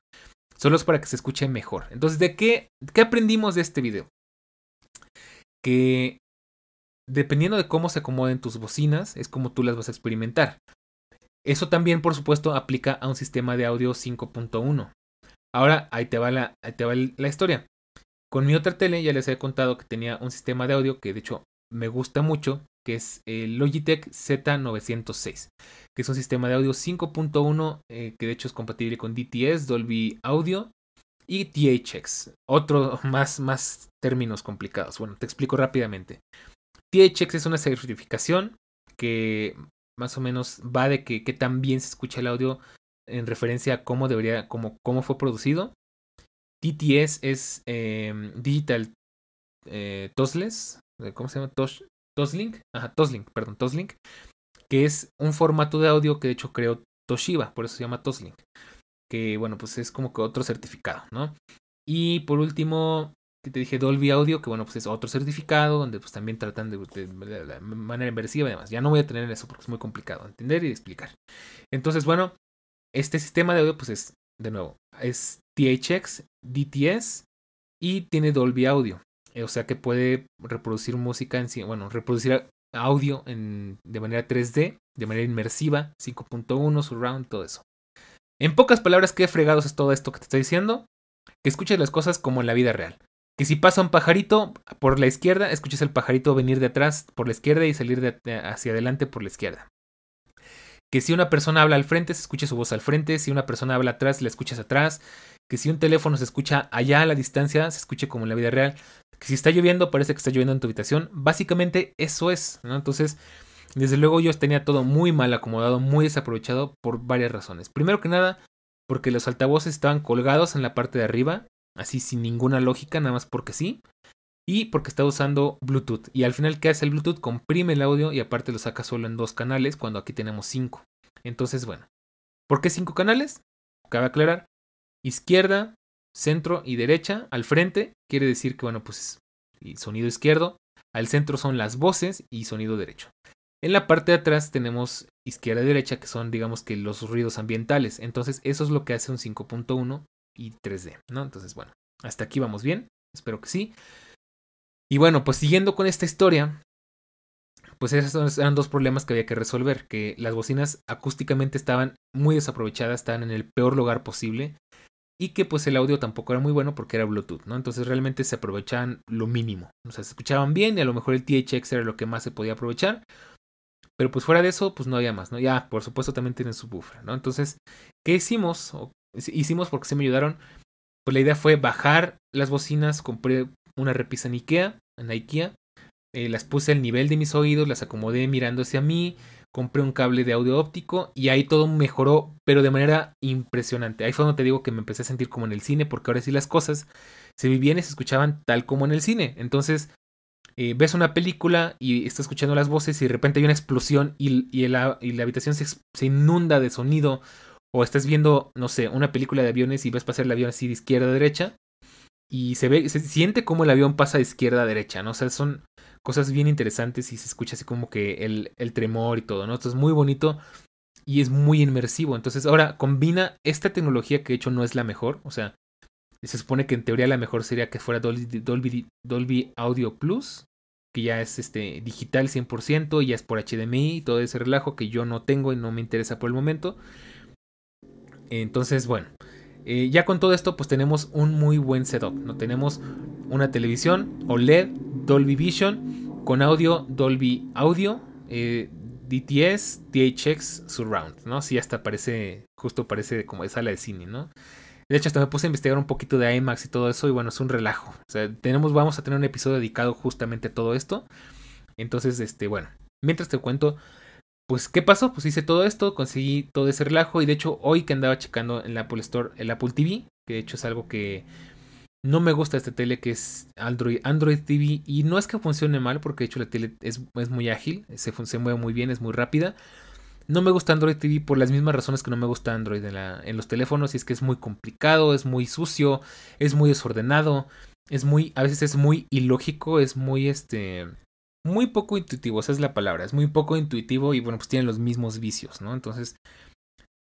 Solo es para que se escuche mejor. Entonces, ¿de qué, qué aprendimos de este video? Que dependiendo de cómo se acomoden tus bocinas, es como tú las vas a experimentar. Eso también, por supuesto, aplica a un sistema de audio 5.1. Ahora, ahí te va, la, te va la historia. Con mi otra tele ya les he contado que tenía un sistema de audio que de hecho me gusta mucho, que es el Logitech Z906, que es un sistema de audio 5.1 eh, que de hecho es compatible con DTS, Dolby Audio y THX. Otro más, más términos complicados. Bueno, te explico rápidamente. THX es una certificación que más o menos va de que, que tan bien se escucha el audio en referencia a cómo debería, cómo, cómo fue producido. DTS es em, Digital eh, eh, ¿cómo se llama? Toslink, ajá, Toslink, perdón, Toslink, que es un formato de audio que de hecho creó Toshiba, por eso se llama Toslink, que bueno, pues es como que otro certificado, ¿no? Y por último, que te dije Dolby Audio, que bueno, pues es otro certificado donde pues también tratan de, de, manera inversiva y demás. Ya no voy a tener eso porque es muy complicado entender y explicar. Entonces, bueno, este sistema de audio pues es, de nuevo, es THX, DTS y tiene Dolby Audio. O sea que puede reproducir música en bueno, reproducir audio en, de manera 3D, de manera inmersiva, 5.1, surround, todo eso. En pocas palabras, ¿qué fregados es todo esto que te estoy diciendo? Que escuches las cosas como en la vida real que si pasa un pajarito por la izquierda, escuches el pajarito venir de atrás por la izquierda y salir hacia adelante por la izquierda. Que si una persona habla al frente, se escuche su voz al frente. Si una persona habla atrás, la escuchas atrás. Que si un teléfono se escucha allá a la distancia, se escuche como en la vida real. Si está lloviendo, parece que está lloviendo en tu habitación. Básicamente eso es, ¿no? Entonces, desde luego yo tenía todo muy mal acomodado, muy desaprovechado por varias razones. Primero que nada, porque los altavoces estaban colgados en la parte de arriba así sin ninguna lógica, nada más porque sí. Y porque está usando Bluetooth. Y al final, ¿qué hace el Bluetooth? Comprime el audio y aparte lo saca solo en dos canales cuando aquí tenemos cinco. Entonces, bueno. ¿Por qué cinco canales? Cabe aclarar. Izquierda, centro y derecha. Al frente quiere decir que, bueno, pues sonido izquierdo. Al centro son las voces y sonido derecho. En la parte de atrás tenemos izquierda y derecha, que son, digamos que los ruidos ambientales. Entonces, eso es lo que hace un 5.1 y 3D, ¿no? Entonces, bueno, hasta aquí vamos bien, espero que sí. Y bueno, pues siguiendo con esta historia, pues esos eran dos problemas que había que resolver, que las bocinas acústicamente estaban muy desaprovechadas, estaban en el peor lugar posible y que pues el audio tampoco era muy bueno porque era Bluetooth, ¿no? Entonces realmente se aprovechaban lo mínimo, o sea, se escuchaban bien y a lo mejor el THX era lo que más se podía aprovechar, pero pues fuera de eso, pues no había más, ¿no? Ya, por supuesto también tienen su buffer, ¿no? Entonces, ¿qué hicimos? hicimos porque se me ayudaron. Pues la idea fue bajar las bocinas, compré una repisa en Ikea, en Ikea, eh, las puse al nivel de mis oídos, las acomodé mirando hacia mí, compré un cable de audio óptico y ahí todo mejoró, pero de manera impresionante. Ahí fue donde te digo que me empecé a sentir como en el cine, porque ahora sí las cosas se vivían y se escuchaban tal como en el cine. Entonces, eh, ves una película y estás escuchando las voces y de repente hay una explosión y, la, habitación se, se, inunda de sonido o estás viendo, no sé, una película de aviones y ves pasar el avión así de izquierda a derecha. Y se ve, se siente como el avión pasa de izquierda a derecha, ¿no? O sea, son cosas bien interesantes y se escucha así como que el, el tremor y todo, ¿no? Esto es muy bonito y es muy inmersivo. Entonces, ahora combina esta tecnología que de hecho no es la mejor. O sea, se supone que en teoría la mejor sería que fuera Dolby, Dolby, Dolby Audio Plus, que ya es este digital 100% y ya es por HDMI y todo ese relajo que yo no tengo y no me interesa por el momento. Entonces, bueno, eh, ya con todo esto, pues tenemos un muy buen setup. ¿no? Tenemos una televisión OLED Dolby Vision con audio Dolby Audio, eh, DTS, THX Surround, ¿no? Sí, hasta parece, justo parece como de sala de cine, ¿no? De hecho, hasta me puse a investigar un poquito de IMAX y todo eso, y bueno, es un relajo. O sea, tenemos, vamos a tener un episodio dedicado justamente a todo esto. Entonces, este, bueno, mientras te cuento pues, ¿qué pasó? Pues hice todo esto, conseguí todo ese relajo y de hecho hoy que andaba checando en la Apple Store el Apple TV, que de hecho es algo que no me gusta esta tele que es Android, Android TV y no es que funcione mal porque de hecho la tele es, muy ágil, se, se mueve muy bien, es muy rápida, No me gusta Android TV por las mismas razones que no me gusta Android en, la, en los teléfonos. Y es que es muy complicado, es muy sucio, es muy desordenado, es muy, a veces es muy ilógico, es muy este, muy poco intuitivo, esa es la palabra, es muy poco intuitivo y bueno, pues tienen los mismos vicios, ¿no? Entonces,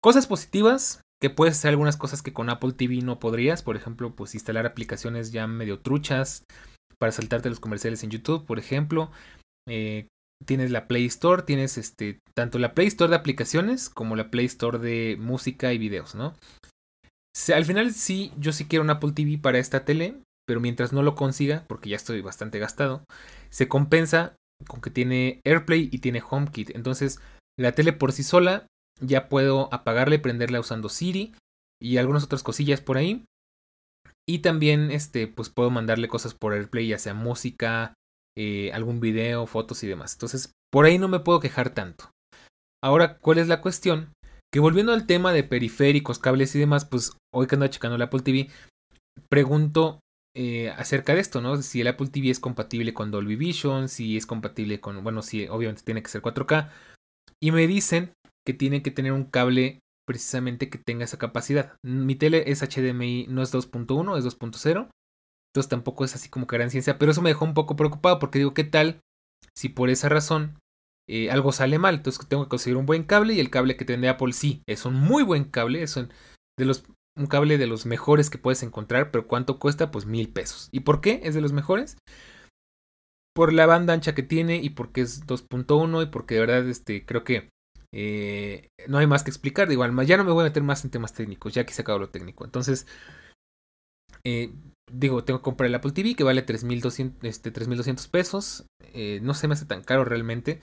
cosas positivas, que puedes hacer algunas cosas que con Apple TV no podrías, por ejemplo, pues instalar aplicaciones ya medio truchas para saltarte los comerciales en YouTube, por ejemplo. Eh, tienes la Play Store, tienes este tanto la Play Store de aplicaciones como la Play Store de música y videos, ¿no? al final sí, yo sí quiero un Apple TV para esta tele, pero mientras no lo consiga, porque ya estoy bastante gastado, se compensa con que tiene AirPlay y tiene HomeKit. Entonces, la tele por sí sola ya puedo apagarla y prenderla usando Siri y algunas otras cosillas por ahí. Y también, este, pues puedo mandarle cosas por AirPlay, ya sea música, eh, algún video, fotos y demás. Entonces, por ahí no me puedo quejar tanto. Ahora, ¿cuál es la cuestión? Que volviendo al tema de periféricos, cables y demás, pues hoy que ando checando la Apple TV, pregunto eh, acerca de esto, ¿no? Si el Apple TV es compatible con Dolby Vision, si es compatible con, bueno, si obviamente tiene que ser 4K. Y me dicen que tiene que tener un cable precisamente que tenga esa capacidad. Mi tele es HDMI, no es 2.1, es 2.0. Entonces tampoco es así como que gran ciencia. Pero eso me dejó un poco preocupado porque digo, ¿qué tal si por esa razón eh, algo sale mal? Entonces tengo que conseguir un buen cable y el cable que tiene Apple sí, es un muy buen cable. Es de los un cable de los mejores que puedes encontrar, pero ¿cuánto cuesta? Pues mil pesos. ¿Y por qué es de los mejores? Por la banda ancha que tiene y porque es 2.1 y porque de verdad este, creo que eh, no hay más que explicar. De igual, ya no me voy a meter más en temas técnicos, ya que se acabó lo técnico. Entonces, eh, digo, tengo que comprar el Apple TV que vale 3.200 este, pesos. Eh, no se me hace tan caro realmente.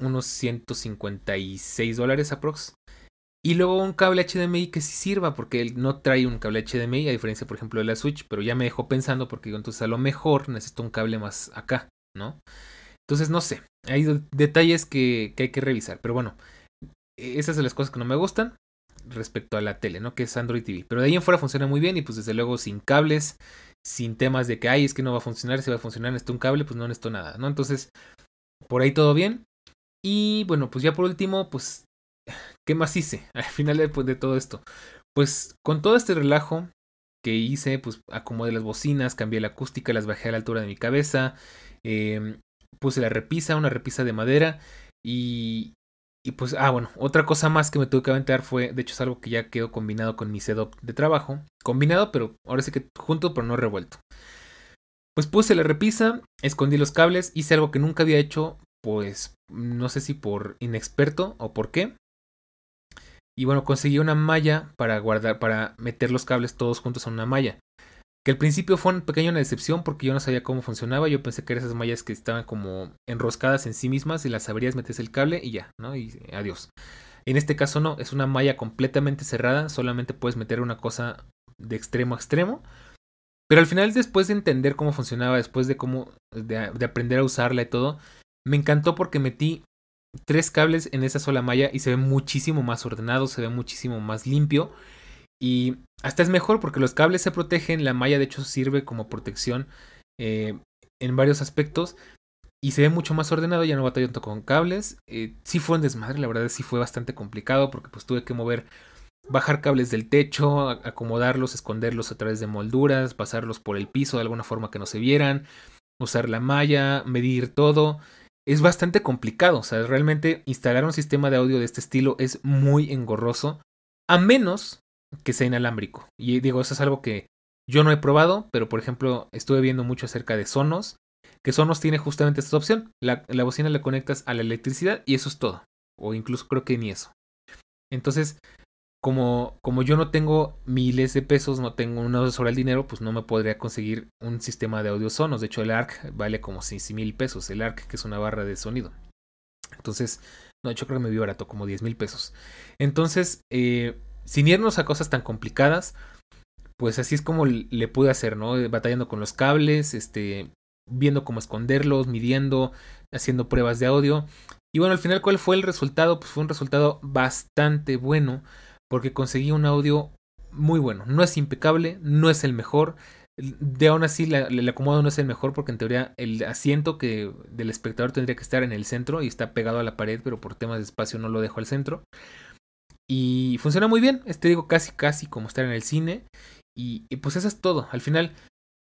Unos 156 dólares aprox. Y luego un cable HDMI que sí sirva, porque él no trae un cable HDMI, a diferencia, por ejemplo, de la Switch, pero ya me dejó pensando, porque digo, entonces a lo mejor necesito un cable más acá, ¿no? Entonces, no sé, hay detalles que, hay que revisar, pero bueno, esas son las cosas que no me gustan respecto a la tele, ¿no? Que es Android TV. Pero de ahí en fuera funciona muy bien y pues desde luego sin cables, sin temas de que, ay, es que no va a funcionar, si va a funcionar, necesito un cable, pues no necesito nada, ¿no? Entonces, por ahí todo bien. Y bueno, pues ya por último, pues ¿Qué más hice al final de, todo esto? Pues con todo este relajo que hice, pues acomodé las bocinas, cambié la acústica, las bajé a la altura de mi cabeza, em, puse la repisa, una repisa de madera y, y pues, ah, bueno, otra cosa más que me tuve que aventar fue, de hecho es algo que ya quedó combinado con mi setup de trabajo, combinado, pero ahora sí que junto, pero no revuelto. Pues puse la repisa, escondí los cables, hice algo que nunca había hecho, pues no sé si por inexperto o por qué, y bueno, conseguí una malla para guardar, para meter los cables todos juntos en una malla. Que al principio fue una pequeña decepción porque yo no sabía cómo funcionaba. Yo pensé que eran esas mallas que estaban como enroscadas en sí mismas y las abrías, metes el cable y ya, ¿no? Y adiós. En este caso no, es una malla completamente cerrada. Solamente puedes meter una cosa de extremo a extremo. Pero al final, después de entender cómo funcionaba, después de cómo. de aprender a usarla y todo, me encantó porque metí tres cables en esa sola malla y se ve muchísimo más ordenado, se ve muchísimo más limpio. Y hasta es mejor porque los cables se protegen, la malla de hecho sirve como protección eh, en varios aspectos. Y se ve mucho más ordenado, ya no batallo tanto con cables. Eh, sí fue un desmadre, la verdad sí fue bastante complicado porque pues tuve que mover, bajar cables del techo, acomodarlos, esconderlos a través de molduras, pasarlos por el piso de alguna forma que no se vieran, usar la malla, medir todo es bastante complicado. O sea, realmente instalar un sistema de audio de este estilo es muy engorroso, a menos que sea inalámbrico. Y digo, eso es algo que yo no he probado, pero por ejemplo, estuve viendo mucho acerca de Sonos, que Sonos tiene justamente esta opción. La, la bocina la conectas a la electricidad y eso es todo. O incluso creo que ni eso. Entonces, como, como yo no tengo miles de pesos, no tengo una sobre el dinero, pues no me podría conseguir un sistema de audio sonos. De hecho, el ARC vale como 6 mil pesos. El ARC, que es una barra de sonido. Entonces, no, yo creo que me vi barato, como 10 mil pesos. Entonces, eh, sin irnos a cosas tan complicadas, pues así es como le pude hacer, ¿no? Batallando con los cables, este, viendo cómo esconderlos, midiendo, haciendo pruebas de audio. Y bueno, al final, ¿cuál fue el resultado? Pues fue un resultado bastante bueno porque conseguí un audio muy bueno. No es impecable, no es el mejor, De aún así, el acomodo no es el mejor porque en teoría el asiento que del espectador tendría que estar en el centro y está pegado a la pared, pero por temas de espacio no lo dejo al centro. Y funciona muy bien, este digo casi casi como estar en el cine. Y, pues eso es todo. Al final,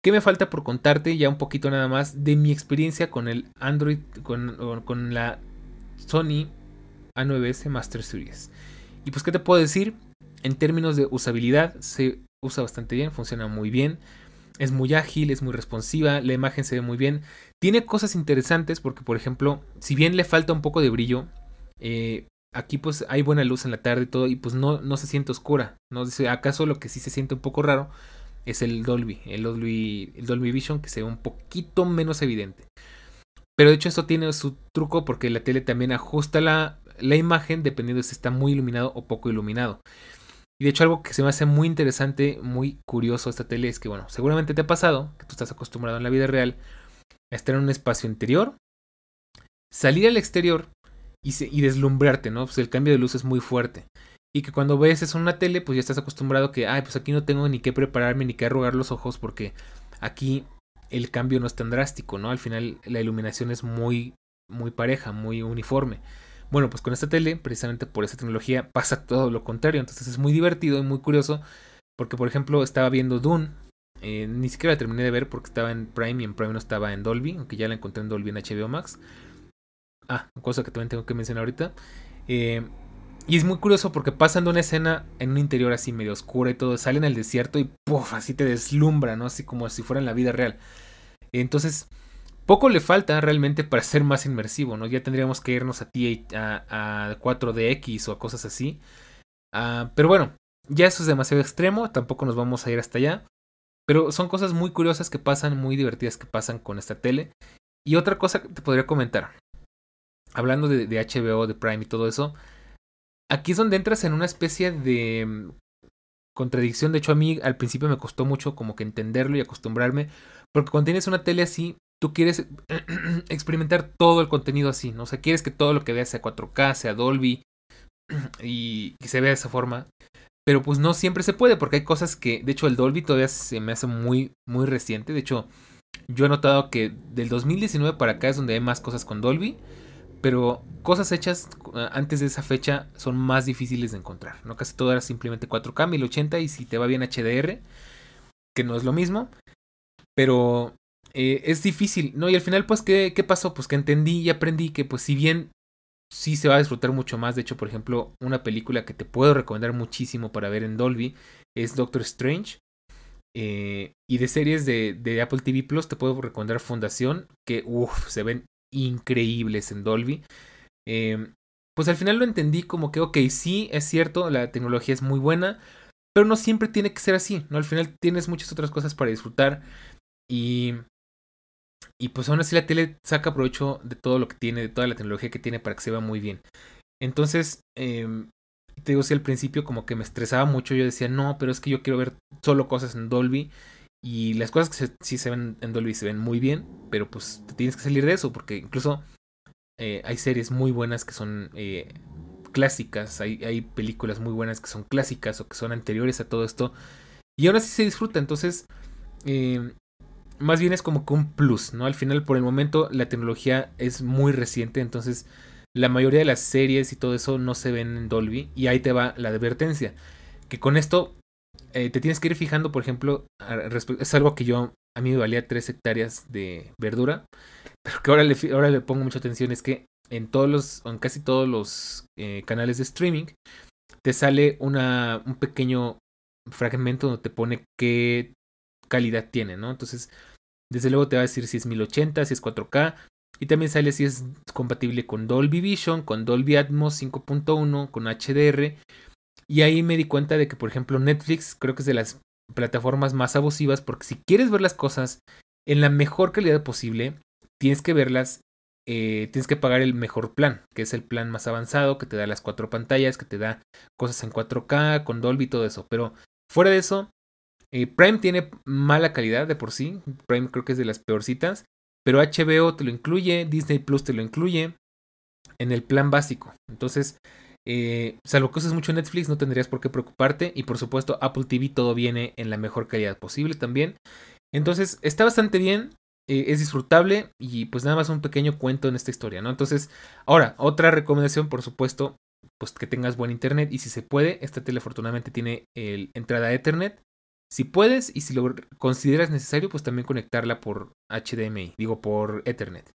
¿qué me falta por contarte ya un poquito nada más de mi experiencia con el Android, con, con la Sony A9S Master Series? Y pues, ¿qué te puedo decir? En términos de usabilidad, se usa bastante bien, funciona muy bien. Es muy ágil, es muy responsiva, la imagen se ve muy bien. Tiene cosas interesantes porque, por ejemplo, si bien le falta un poco de brillo, eh, aquí pues hay buena luz en la tarde y todo y pues no, no se siente oscura. ¿no? ¿Acaso lo que sí se siente un poco raro es el Dolby, el Dolby, el Dolby Vision que se ve un poquito menos evidente. Pero de hecho esto tiene su truco porque la tele también ajusta la, la imagen dependiendo si está muy iluminado o poco iluminado. Y de hecho algo que se me hace muy interesante, muy curioso esta tele es que, bueno, seguramente te ha pasado, que tú estás acostumbrado en la vida real a estar en un espacio interior, salir al exterior y, y deslumbrarte, ¿no? Pues el cambio de luz es muy fuerte. Y que cuando ves eso en una tele, pues ya estás acostumbrado que, ay, pues aquí no tengo ni que prepararme ni que arrugar los ojos porque aquí el cambio no es tan drástico, ¿no? Al final la iluminación es muy, muy pareja, muy uniforme. Bueno, pues con esta tele, precisamente por esa tecnología, pasa todo lo contrario. Entonces es muy divertido y muy curioso. Porque, por ejemplo, estaba viendo Dune. Eh, ni siquiera la terminé de ver porque estaba en Prime y en Prime no estaba en Dolby. Aunque ya la encontré en Dolby en HBO Max. Ah, cosa que también tengo que mencionar ahorita. Eh, y es muy curioso porque pasan de una escena en un interior así medio oscura y todo. Salen al desierto y puff, así te deslumbra, ¿no? Así como si fuera en la vida real. Entonces poco le falta realmente para ser más inmersivo, ¿no? Ya tendríamos que irnos a, a, a 4DX o a cosas así. Ah, pero bueno, ya eso es demasiado extremo, tampoco nos vamos a ir hasta allá. Pero son cosas muy curiosas que pasan, muy divertidas que pasan con esta tele. Y otra cosa que te podría comentar, hablando de, de HBO, de Prime y todo eso, aquí es donde entras en una especie de mm, contradicción. De hecho, a mí al principio me costó mucho como que entenderlo y acostumbrarme. Porque cuando tienes una tele así, tú quieres experimentar todo el contenido así, ¿no? O sea, quieres que todo lo que veas sea 4K, sea Dolby y que se vea de esa forma. Pero pues no siempre se puede porque hay cosas que, de hecho, el Dolby todavía se me hace muy, muy reciente. De hecho, yo he notado que del 2019 para acá es donde hay más cosas con Dolby. Pero cosas hechas eh, antes de esa fecha son más difíciles de encontrar. ¿no? Casi todo era simplemente 4K, 1080 y si te va bien HDR, que no es lo mismo. Pero eh, es difícil, ¿no? Y al final, pues, ¿qué, ¿qué pasó? Pues que entendí y aprendí que, pues, si bien sí se va a disfrutar mucho más, de hecho, por ejemplo, una película que te puedo recomendar muchísimo para ver en Dolby es Doctor Strange. Eh, y de series de, de, Apple TV Plus te puedo recomendar Fundación, que uff, se ven increíbles en Dolby. Eh, pues al final lo entendí como que, ok, sí, es cierto, la tecnología es muy buena, pero no siempre tiene que ser así, ¿no? Al final tienes muchas otras cosas para disfrutar y y pues aún así la tele saca provecho de todo lo que tiene, de toda la tecnología que tiene para que se vea muy bien. Entonces, eh, te digo, si al principio como que me estresaba mucho, yo decía, no, pero es que yo quiero ver solo cosas en Dolby. Y las cosas que sí se ven en Dolby se ven muy bien, pero pues te tienes que salir de eso, porque incluso eh, hay series muy buenas que son eh, clásicas, hay, hay películas muy buenas que son clásicas o que son anteriores a todo esto. Y ahora sí se disfruta, entonces eh, más bien es como que un plus, ¿no? Al final, por el momento, la tecnología es muy reciente, entonces la mayoría de las series y todo eso no se ven en Dolby. Y ahí te va la advertencia. Que con esto eh, te tienes que ir fijando, por ejemplo, es algo que yo, a mí me valía 3 hectáreas de verdura, pero que ahora le, ahora le pongo mucha atención, es que en todos los, en casi todos los eh, canales de streaming, te sale una, un pequeño fragmento donde te pone qué calidad tiene, ¿no? Entonces, desde luego te va a decir si es 1080, si es 4K. Y también sale si es compatible con Dolby Vision, con Dolby Atmos 5.1, con HDR. Y ahí me di cuenta de que, por ejemplo, Netflix creo que es de las plataformas más abusivas porque si quieres ver las cosas en la mejor calidad posible, tienes que verlas, eh, tienes que pagar el mejor plan, que es el plan más avanzado, que te da las cuatro pantallas, que te da cosas en 4K, con Dolby y todo eso. Pero fuera de eso, eh, Prime tiene mala calidad de por sí. Prime creo que es de las peorcitas. Pero HBO te lo incluye, Disney Plus te lo incluye en el plan básico. Entonces, eh, salvo que uses mucho Netflix, no tendrías por qué preocuparte. Y por supuesto, Apple TV todo viene en la mejor calidad posible también. Entonces está bastante bien, eh, es disfrutable y pues nada más un pequeño cuento en esta historia, ¿no? Entonces, ahora, otra recomendación, por supuesto, pues que tengas buen internet y si se puede, esta tele afortunadamente tiene entrada Ethernet. Si puedes y si lo consideras necesario, pues también conectarla por HDMI, digo por Ethernet.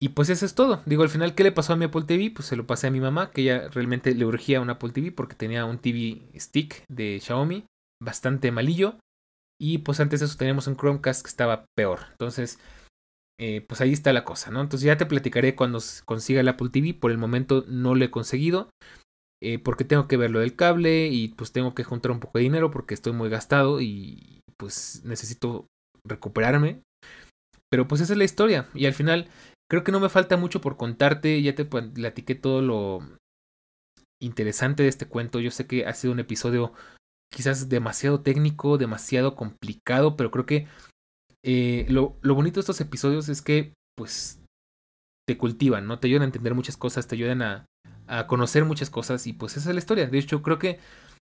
Y pues eso es todo. Digo, al final, ¿qué le pasó a mi Apple TV? Pues se lo pasé a mi mamá, que ella realmente le urgía un Apple TV porque tenía un TV stick de Xiaomi, bastante malillo. Y pues antes de eso teníamos un Chromecast que estaba peor. Entonces, eh, pues ahí está la cosa, ¿no? Entonces ya te platicaré cuando consiga el Apple TV. Por el momento no lo he conseguido. Eh, porque tengo que ver lo del cable y pues tengo que juntar un poco de dinero porque estoy muy gastado y pues necesito recuperarme. Pero pues esa es la historia. Y al final Creo que no me falta mucho por contarte, ya te platiqué todo lo interesante de este cuento. Yo sé que ha sido un episodio quizás demasiado técnico, demasiado complicado, pero creo que eh, lo, bonito de estos episodios es que pues te cultivan, ¿no? Te ayudan a entender muchas cosas, te ayudan a, a conocer muchas cosas y pues esa es la historia. De hecho, creo que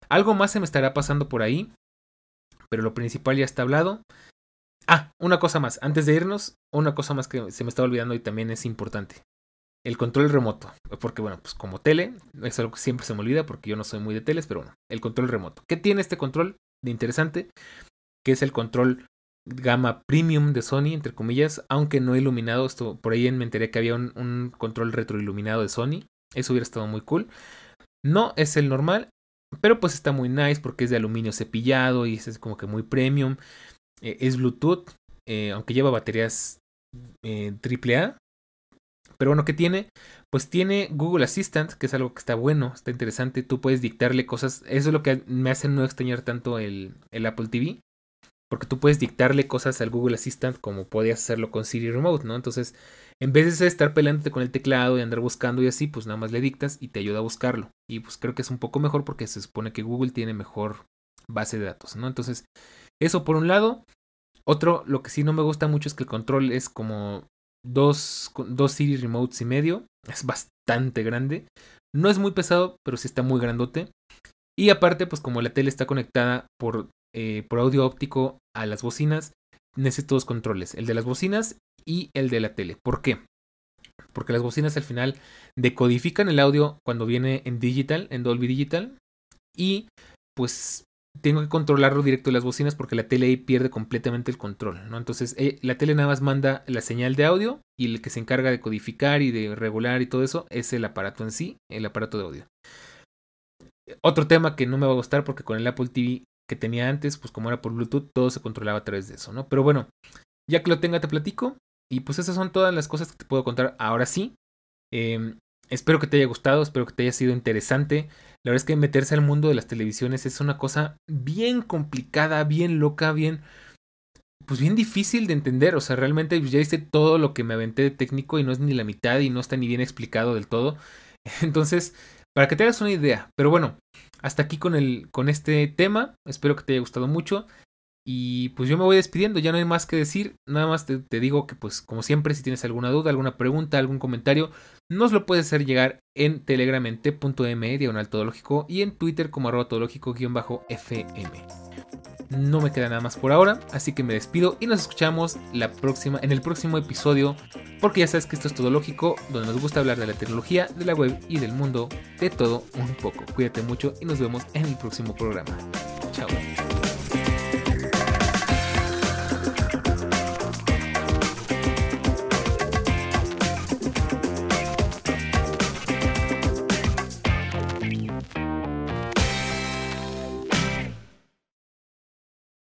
algo más se me estará pasando por ahí, pero lo principal ya está hablado. Ah, una cosa más. Antes de irnos, una cosa más que se me estaba olvidando y también es importante. El control remoto. Porque, bueno, pues como tele, es algo que siempre se me olvida porque yo no soy muy de teles, pero bueno, el control remoto. ¿Qué tiene este control de interesante? Que es el control gama premium de Sony, entre comillas, aunque no iluminado. Esto, por ahí me enteré que había un, un control retroiluminado de Sony. Eso hubiera estado muy cool. No es el normal, pero pues está muy nice porque es de aluminio cepillado y es como que muy premium. Eh, es Bluetooth, eh, aunque lleva baterías eh, AAA. Pero bueno, ¿qué tiene? Pues tiene Google Assistant, que es algo que está bueno, está interesante. Tú puedes dictarle cosas. Eso es lo que me hace no extrañar tanto el, el Apple TV. Porque tú puedes dictarle cosas al Google Assistant como podías hacerlo con Siri Remote, ¿no? Entonces, en vez de estar peleándote con el teclado y andar buscando y así, pues nada más le dictas y te ayuda a buscarlo. Y pues creo que es un poco mejor porque se supone que Google tiene mejor base de datos, ¿no? Entonces, eso por un lado. Otro, lo que sí no me gusta mucho es que el control es como dos, dos Siri Remotes y medio. Es bastante grande. No es muy pesado, pero sí está muy grandote. Y aparte, pues como la tele está conectada por, eh, por audio óptico a las bocinas, necesito dos controles. El de las bocinas y el de la tele. ¿Por qué? Porque las bocinas al final decodifican el audio cuando viene en digital, en Dolby Digital. Y pues tengo que controlarlo directo de las bocinas porque la tele ahí pierde completamente el control, ¿no? Entonces, eh, la tele nada más manda la señal de audio y el que se encarga de codificar y de regular y todo eso es el aparato en sí, el aparato de audio. Otro tema que no me va a gustar porque con el Apple TV que tenía antes, pues como era por Bluetooth, todo se controlaba a través de eso, ¿no? Pero bueno, ya que lo tenga te platico y pues esas son todas las cosas que te puedo contar ahora sí. Em, espero que te haya gustado, espero que te haya sido interesante. La verdad es que meterse al mundo de las televisiones es una cosa bien complicada, bien loca, bien pues bien difícil de entender, o sea, realmente ya hice todo lo que me aventé de técnico y no es ni la mitad y no está ni bien explicado del todo. Entonces, para que te hagas una idea, pero bueno, hasta aquí con el con este tema, espero que te haya gustado mucho. Y pues yo me voy despidiendo, ya no hay más que decir, nada más te, digo que pues como siempre si tienes alguna duda, alguna pregunta, algún comentario, nos lo puedes hacer llegar en telegram en t.me diagonal todológico y en twitter como arroba todológico-fm. No me queda nada más por ahora, así que me despido y nos escuchamos la próxima, en el próximo episodio, porque ya sabes que esto es Todológico, donde nos gusta hablar de la tecnología, de la web y del mundo, de todo un poco. Cuídate mucho y nos vemos en el próximo programa. Chao.